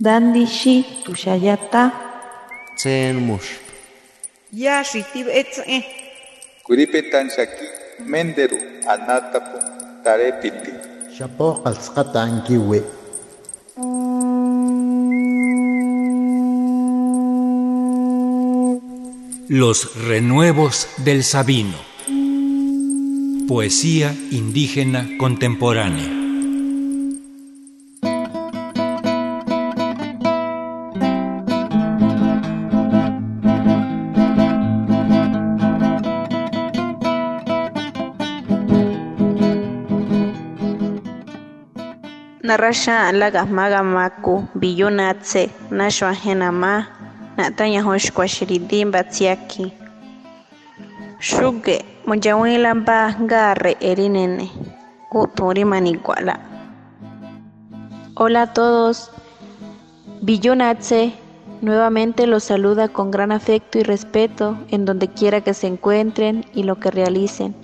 Dandishi tushayata. Tsen mush. Ya shitib etze. Kuripetan shaki menderu anatapu tarepiti. Shapo ankiwi. Los renuevos del Sabino. Poesía indígena contemporánea. Narasha lagas magamaku biyunatse nashwa henama natanya hosh kwa shiridim batsiaki. Shuge mojawila mba ngarre erinene uturi maniguala. Hola a todos. Billonatse nuevamente los saluda con gran afecto y respeto en donde quiera que se encuentren y lo que realicen.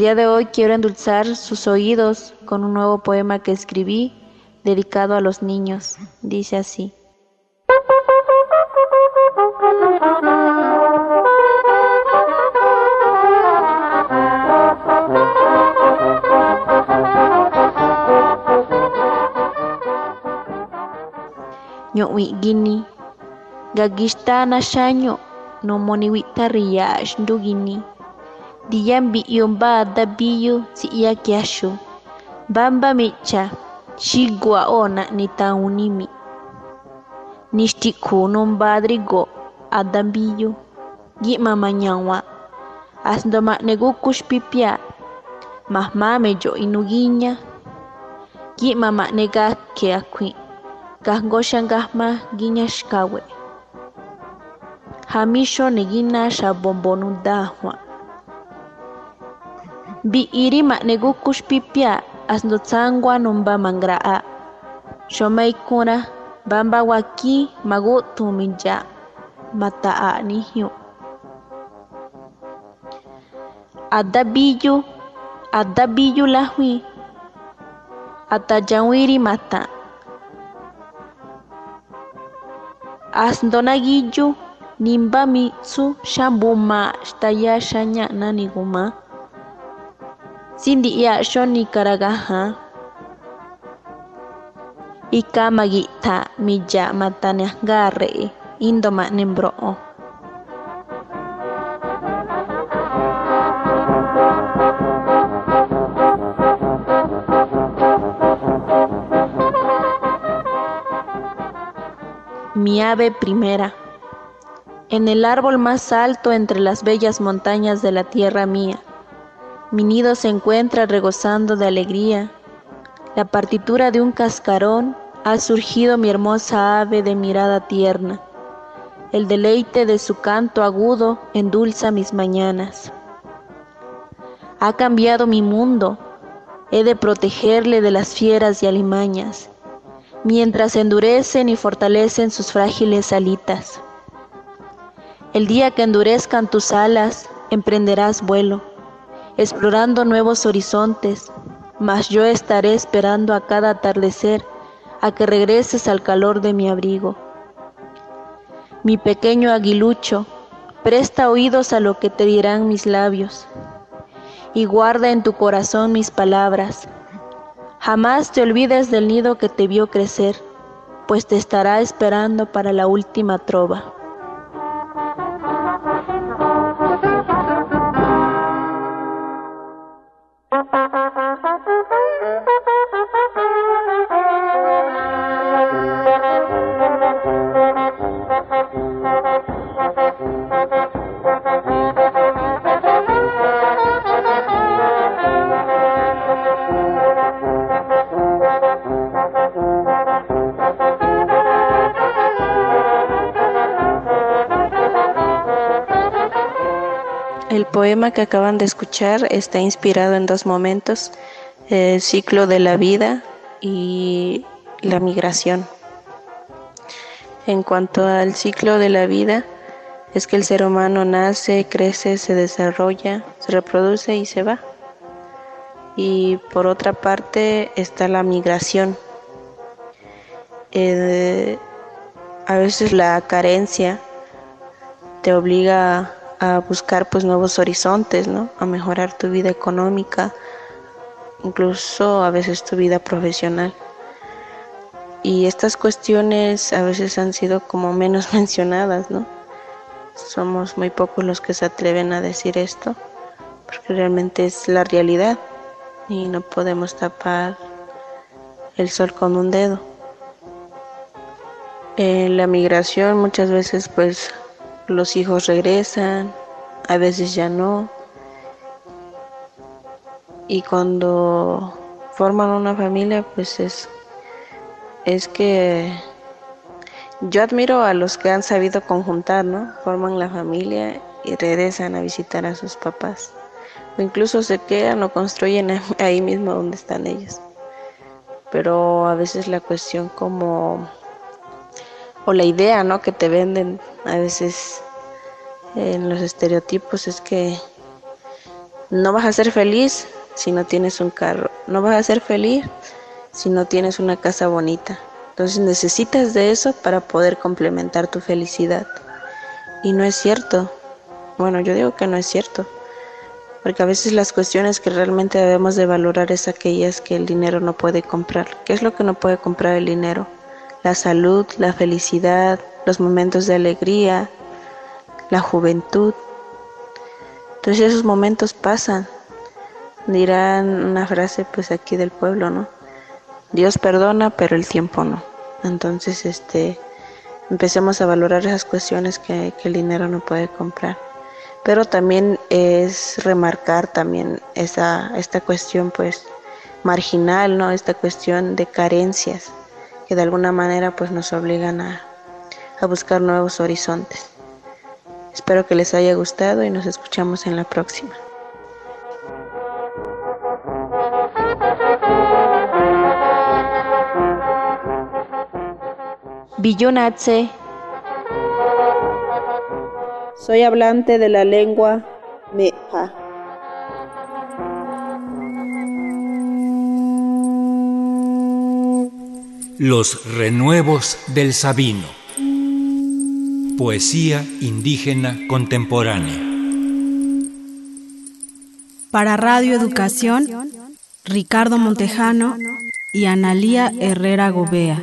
Día de hoy quiero endulzar sus oídos con un nuevo poema que escribí dedicado a los niños. Dice así. Ño'wi gini gagistana shaño no moniwita riyash ndugini diyambi iyomba dhabihu siya kiasho bamba mecha chigua ona nitaunimi nishtikunu mbadrigo adambiyu gimamañawa asdoma negukush pipia mahmame yo inugiña gimama nega keakui kahngoshan gahma giñashkawe hamisho negina shabombonu dahwa bi'iri maqnikukushpipiya asnutsanwa numba mangra'a. Shumaykuna bamba waki magutu mata mata'anihyu adabiyu adabiyu lahwi atayawiri mata. Asndonagiyu nimba mitsu shambuma shtaya shanya naniguma xaña'na niguma sindi'ya xoni karagaja ikama gi'ta mija mataniajngarre'e indoma'ne mbro'o Mi ave primera. En el árbol más alto entre las bellas montañas de la tierra mía, mi nido se encuentra regozando de alegría. La partitura de un cascarón ha surgido mi hermosa ave de mirada tierna. El deleite de su canto agudo endulza mis mañanas. Ha cambiado mi mundo, he de protegerle de las fieras y alimañas, mientras endurecen y fortalecen sus frágiles alitas. El día que endurezcan tus alas, emprenderás vuelo, explorando nuevos horizontes, mas yo estaré esperando a cada atardecer a que regreses al calor de mi abrigo. Mi pequeño aguilucho, presta oídos a lo que te dirán mis labios y guarda en tu corazón mis palabras. Jamás te olvides del nido que te vio crecer, pues te estará esperando para la última trova. El poema que acaban de escuchar está inspirado en dos momentos, el ciclo de la vida y la migración. En cuanto al ciclo de la vida, es que el ser humano nace, crece, se desarrolla, se reproduce y se va. Y por otra parte está la migración. Eh, a veces la carencia te obliga a buscar pues nuevos horizontes, ¿no? A mejorar tu vida económica, incluso a veces tu vida profesional. Y estas cuestiones a veces han sido como menos mencionadas, ¿no? Somos muy pocos los que se atreven a decir esto, porque realmente es la realidad y no podemos tapar el sol con un dedo. En la migración muchas veces pues los hijos regresan, a veces ya no. Y cuando forman una familia, pues es, es que yo admiro a los que han sabido conjuntar, ¿no? Forman la familia y regresan a visitar a sus papás. O incluso se quedan o construyen ahí mismo donde están ellos. Pero a veces la cuestión como o la idea, ¿no? Que te venden a veces en los estereotipos es que no vas a ser feliz si no tienes un carro, no vas a ser feliz si no tienes una casa bonita. Entonces necesitas de eso para poder complementar tu felicidad. Y no es cierto. Bueno, yo digo que no es cierto. Porque a veces las cuestiones que realmente debemos de valorar es aquellas que el dinero no puede comprar. ¿Qué es lo que no puede comprar el dinero? la salud, la felicidad, los momentos de alegría, la juventud. Entonces esos momentos pasan. Dirán una frase pues aquí del pueblo, ¿no? Dios perdona, pero el tiempo no. Entonces, este, empecemos a valorar esas cuestiones que, que el dinero no puede comprar. Pero también es remarcar también esa, esta cuestión pues marginal, ¿no? Esta cuestión de carencias que de alguna manera pues nos obligan a, a buscar nuevos horizontes. Espero que les haya gustado y nos escuchamos en la próxima. Billonatse. Soy hablante de la lengua Mepa. Los renuevos del Sabino. Poesía indígena contemporánea. Para Radio Educación, Ricardo Montejano y Analía Herrera Gobea.